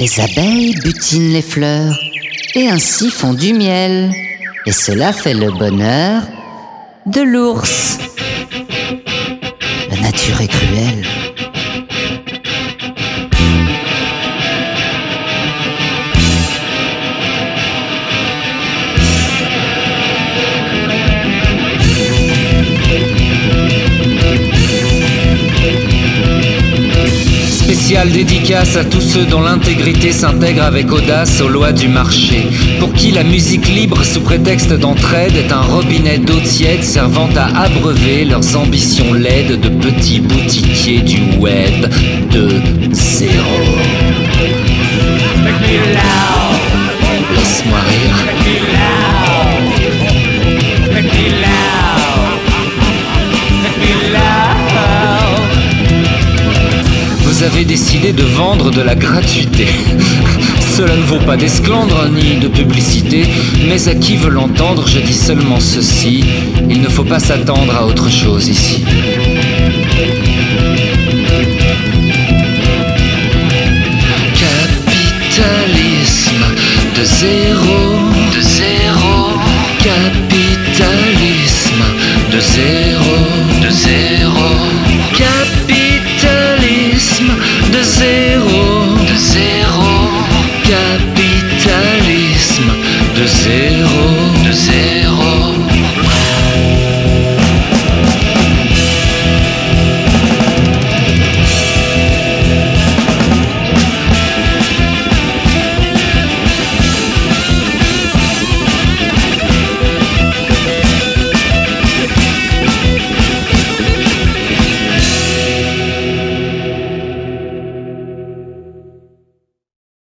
Les abeilles butinent les fleurs et ainsi font du miel. Et cela fait le bonheur de l'ours. La nature est cruelle. Dédicace à tous ceux dont l'intégrité s'intègre avec audace aux lois du marché. Pour qui la musique libre sous prétexte d'entraide est un robinet d'eau tiède servant à abreuver leurs ambitions laides de petits boutiquiers du web de zéro. Vous avez décidé de vendre de la gratuité. Cela ne vaut pas d'esclandre ni de publicité, mais à qui veut l'entendre, je dis seulement ceci. Il ne faut pas s'attendre à autre chose ici. Capitalisme de zéro, de zéro. Capitalisme de zéro, de zéro.